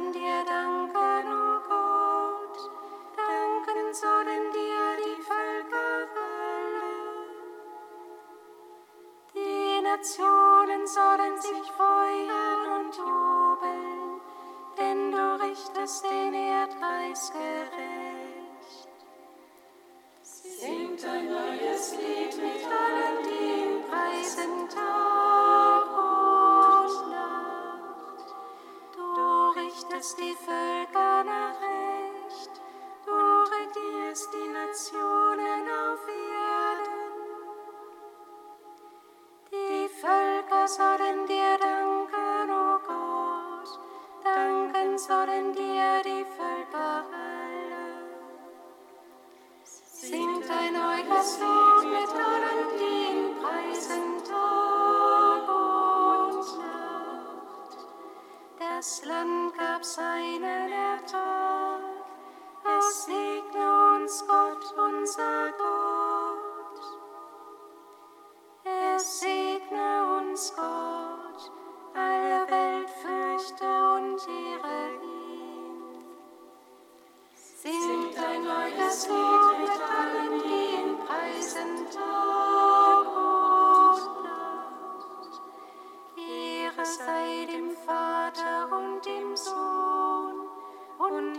dir danken, o Gott, danken sollen dir die Völker alle. Die Nationen sollen sich freuen und jubeln, denn du richtest den Erdkreis gerecht. Singt ein neues Lied mit euch. Das Land gab seinen Ertrag, es segne uns Gott, unser Gott. Es segne uns Gott, alle Welt fürchte und ehre ihn. Singt ein neues Lied mit allen, die ihn preisen. Tag.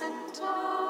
sind da.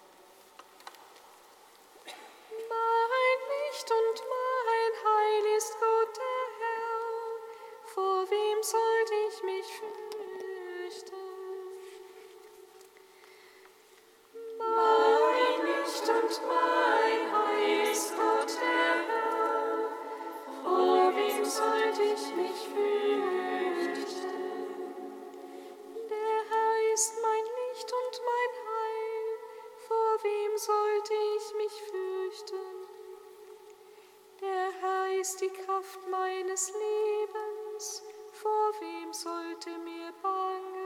ist die Kraft meines Lebens, vor wem sollte mir bangen?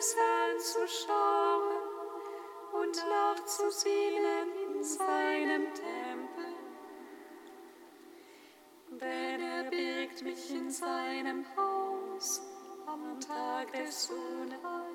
des Herrn zu schauen und nachzusehnen in seinem Tempel. Denn er birgt mich in seinem Haus am Tag des Unheils.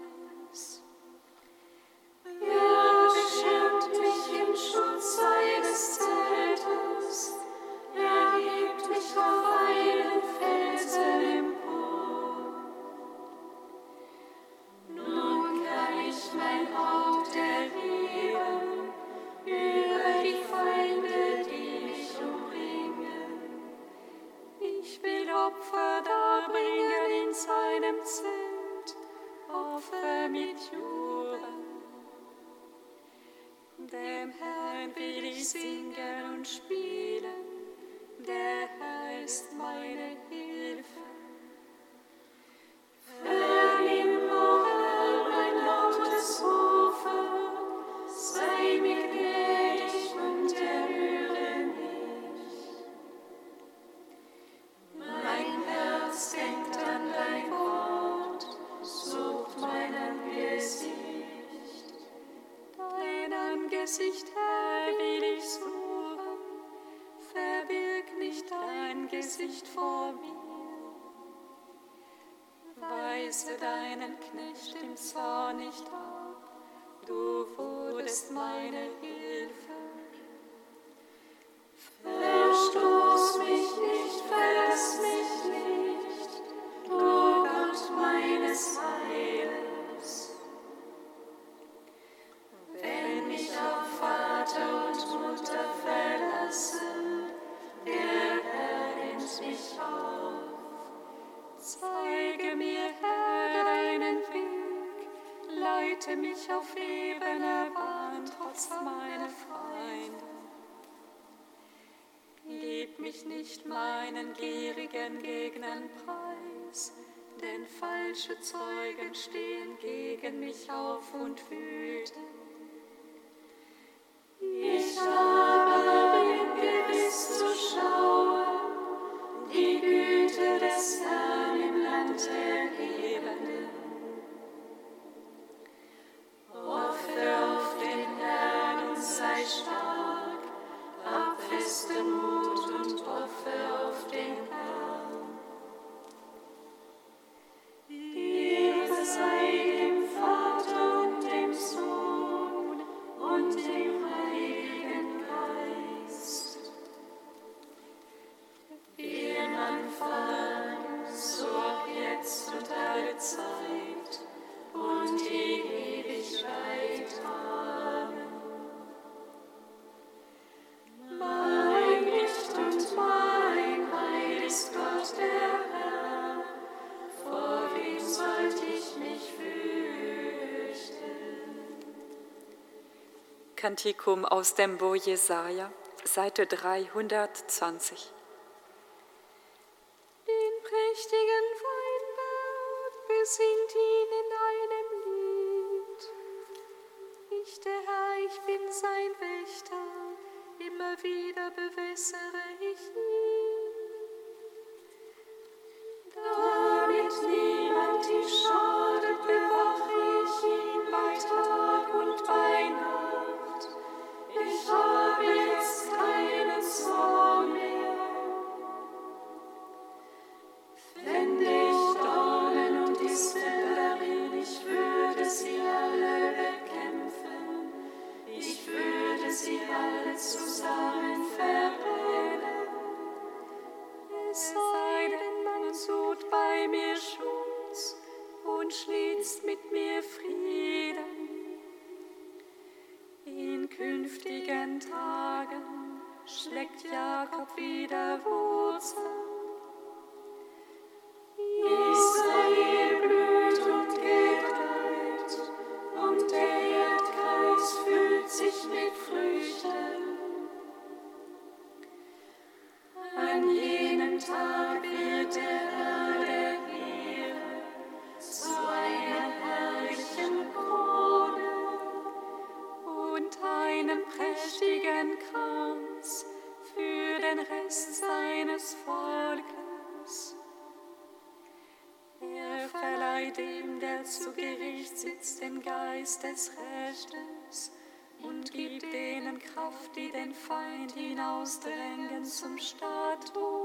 Leite mich auf ebene Bahn, trotz meiner Feinde. Gib mich nicht meinen gierigen Gegnern preis, denn falsche Zeugen stehen gegen mich auf und wüten. Kantikum aus dem Buch Jesaja, Seite 320. Kraft, die den Feind hinausdrängen zum Statue.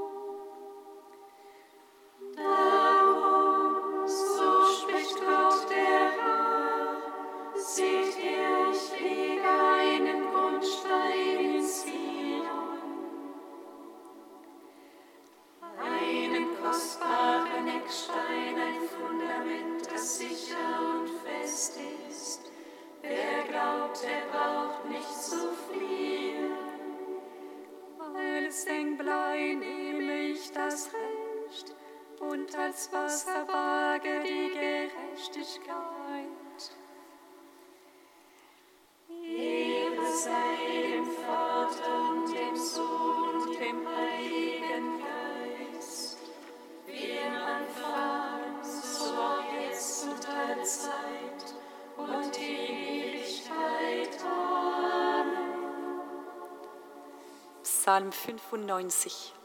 Psalm 95.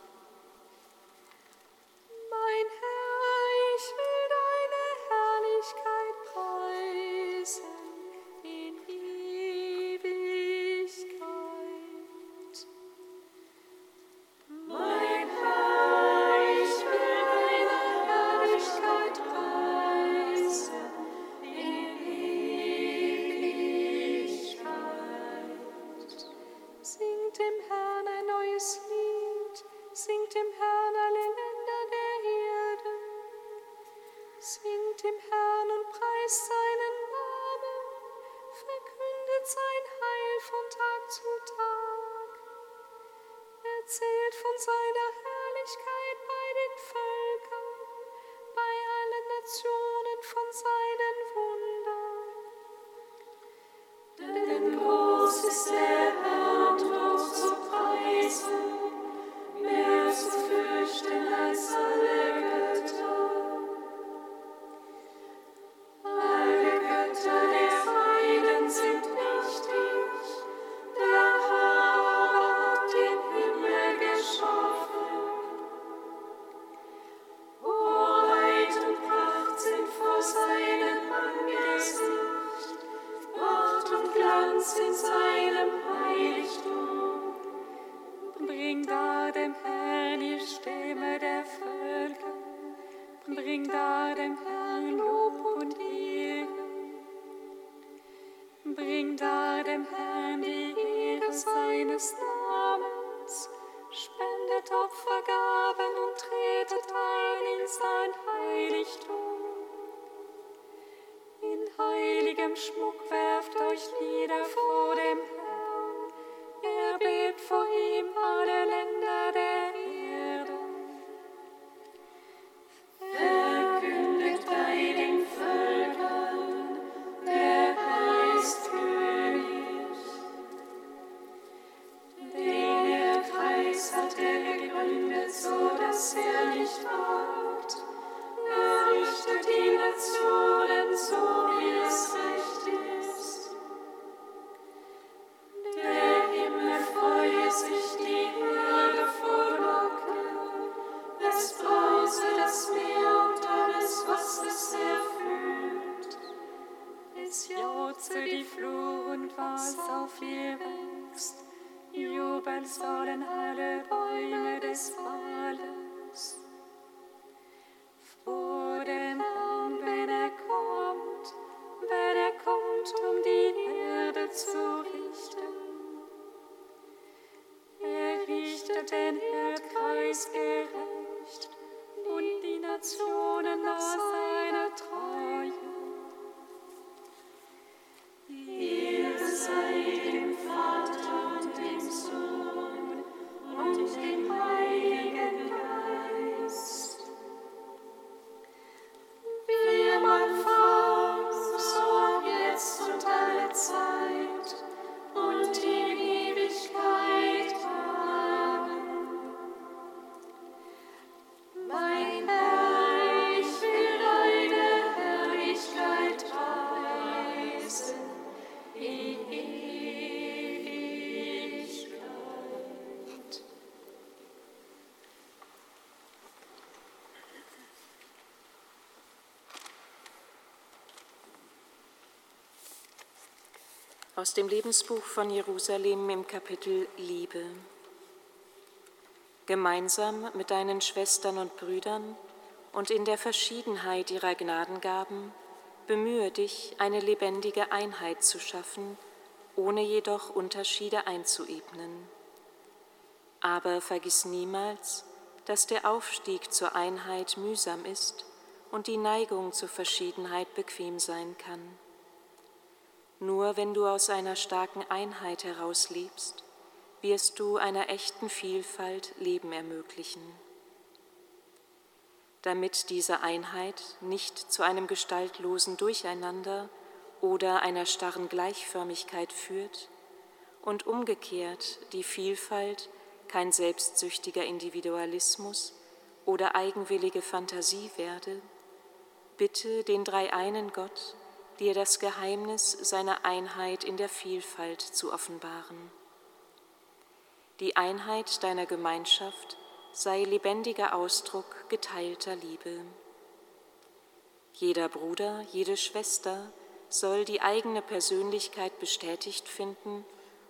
Aus dem Lebensbuch von Jerusalem im Kapitel Liebe. Gemeinsam mit deinen Schwestern und Brüdern und in der Verschiedenheit ihrer Gnadengaben bemühe dich, eine lebendige Einheit zu schaffen, ohne jedoch Unterschiede einzuebnen. Aber vergiss niemals, dass der Aufstieg zur Einheit mühsam ist und die Neigung zur Verschiedenheit bequem sein kann. Nur wenn du aus einer starken Einheit heraus lebst, wirst du einer echten Vielfalt Leben ermöglichen. Damit diese Einheit nicht zu einem gestaltlosen Durcheinander oder einer starren Gleichförmigkeit führt und umgekehrt die Vielfalt kein selbstsüchtiger Individualismus oder eigenwillige Fantasie werde, bitte den dreieinen Gott, dir das Geheimnis seiner Einheit in der Vielfalt zu offenbaren. Die Einheit deiner Gemeinschaft sei lebendiger Ausdruck geteilter Liebe. Jeder Bruder, jede Schwester soll die eigene Persönlichkeit bestätigt finden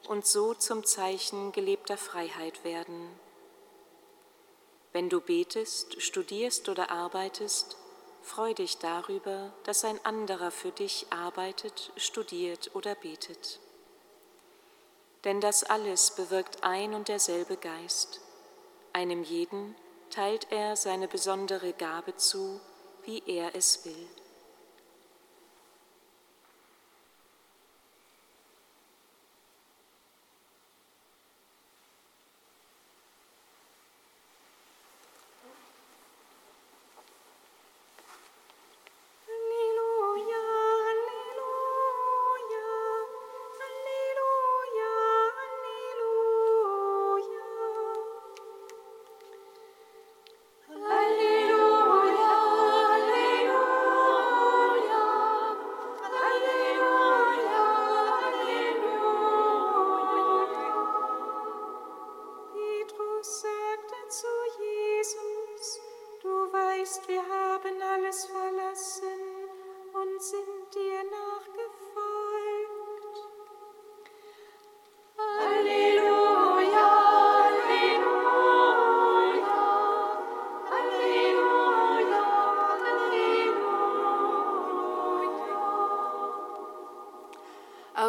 und so zum Zeichen gelebter Freiheit werden. Wenn du betest, studierst oder arbeitest, Freu dich darüber, dass ein anderer für dich arbeitet, studiert oder betet. Denn das alles bewirkt ein und derselbe Geist. Einem jeden teilt er seine besondere Gabe zu, wie er es will.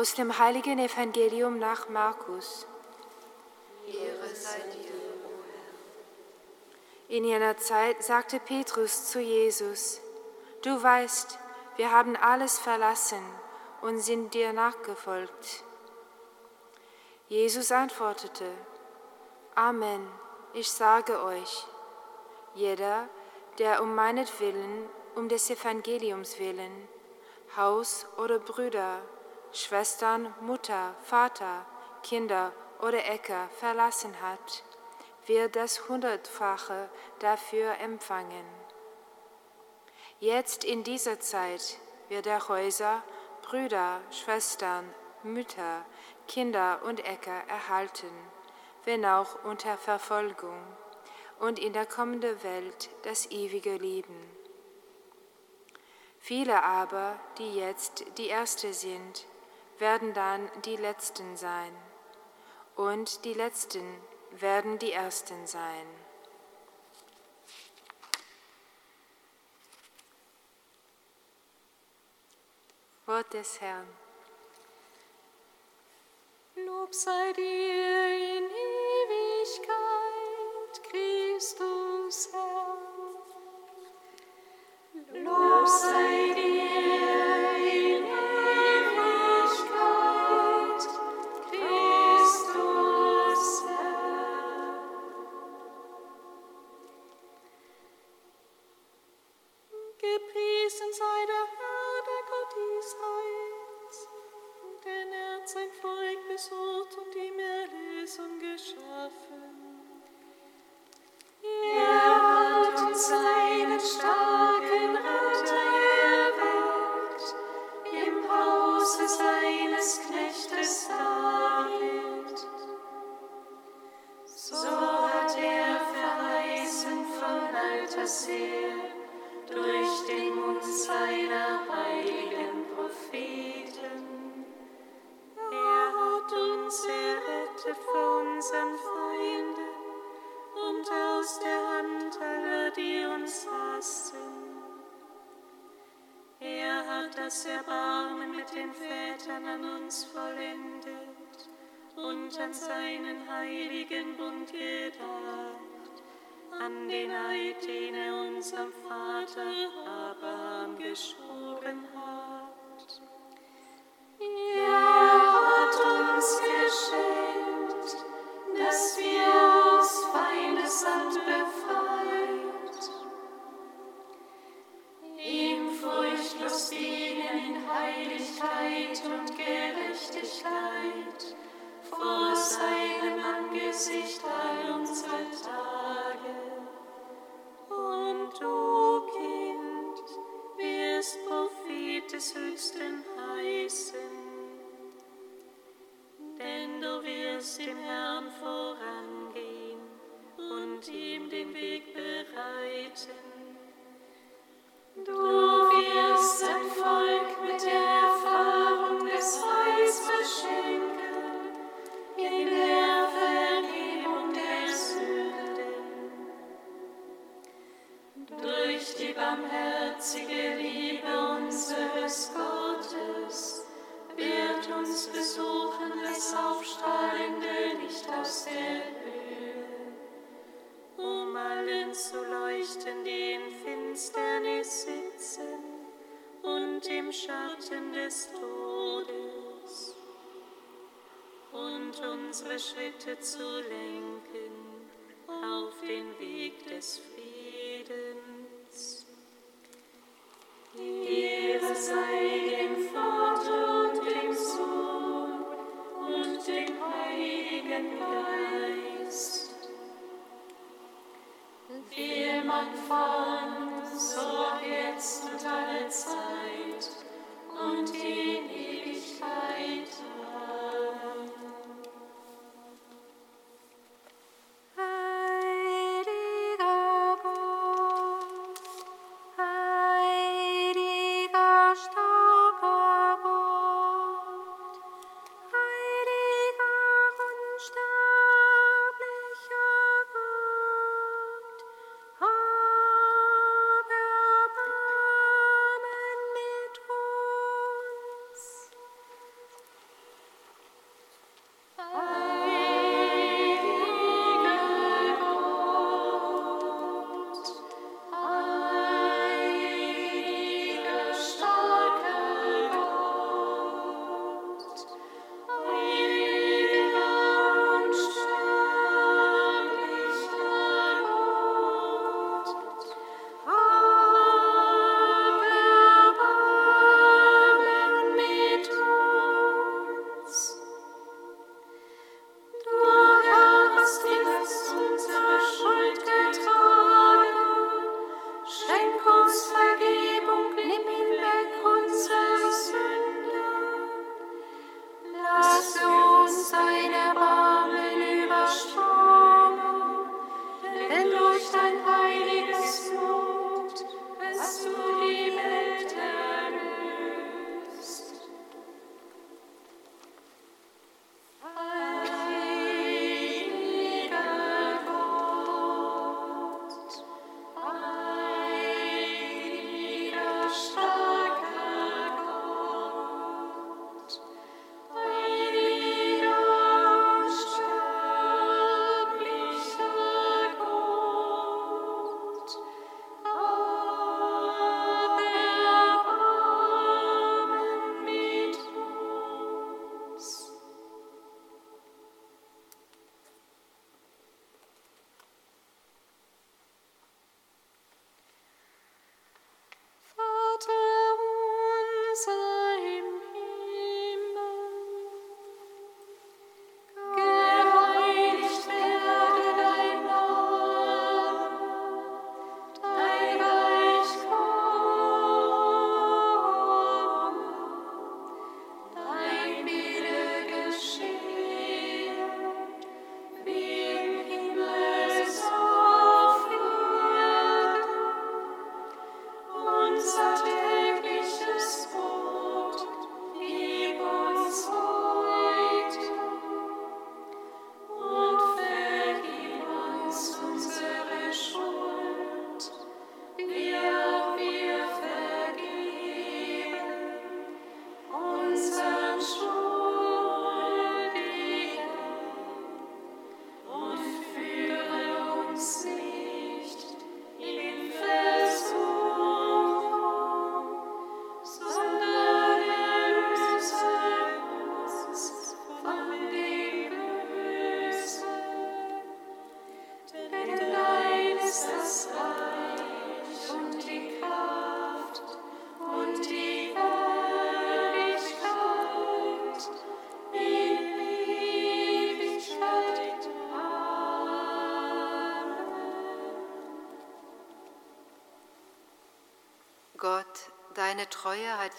Aus dem heiligen Evangelium nach Markus. Ehre sei dir, o Herr. In jener Zeit sagte Petrus zu Jesus, Du weißt, wir haben alles verlassen und sind dir nachgefolgt. Jesus antwortete, Amen, ich sage euch, jeder, der um meinetwillen, um des Evangeliums willen, Haus oder Brüder, Schwestern, Mutter, Vater, Kinder oder Äcker verlassen hat, wird das Hundertfache dafür empfangen. Jetzt in dieser Zeit wird er Häuser, Brüder, Schwestern, Mütter, Kinder und Äcker erhalten, wenn auch unter Verfolgung, und in der kommenden Welt das ewige Leben. Viele aber, die jetzt die Erste sind, werden dann die Letzten sein, und die Letzten werden die Ersten sein. Wort des Herrn. Lob sei dir in Ewigkeit, Christus Herr. Lob sei dir Er unserem Vater Abraham geschworen hat. Er hat uns geschenkt, dass wir aus Feindesland befreit, ihm furchtlos dienen in Heiligkeit und Gerechtigkeit vor seinem Angesicht barmherzige Liebe unseres Gottes wird uns besuchen das aufstrahlende Licht aus der Höhe, um allen zu leuchten, die in Finsternis sitzen und im Schatten des Todes, und unsere Schritte zu lenken auf den Weg des Friedens. Zeit und in Ewigkeit.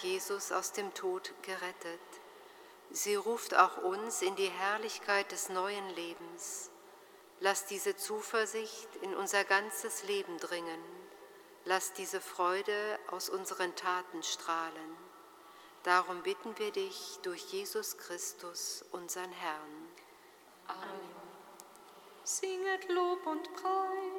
Jesus aus dem Tod gerettet. Sie ruft auch uns in die Herrlichkeit des neuen Lebens. Lass diese Zuversicht in unser ganzes Leben dringen. Lass diese Freude aus unseren Taten strahlen. Darum bitten wir dich durch Jesus Christus, unseren Herrn. Amen. Singet Lob und Preis.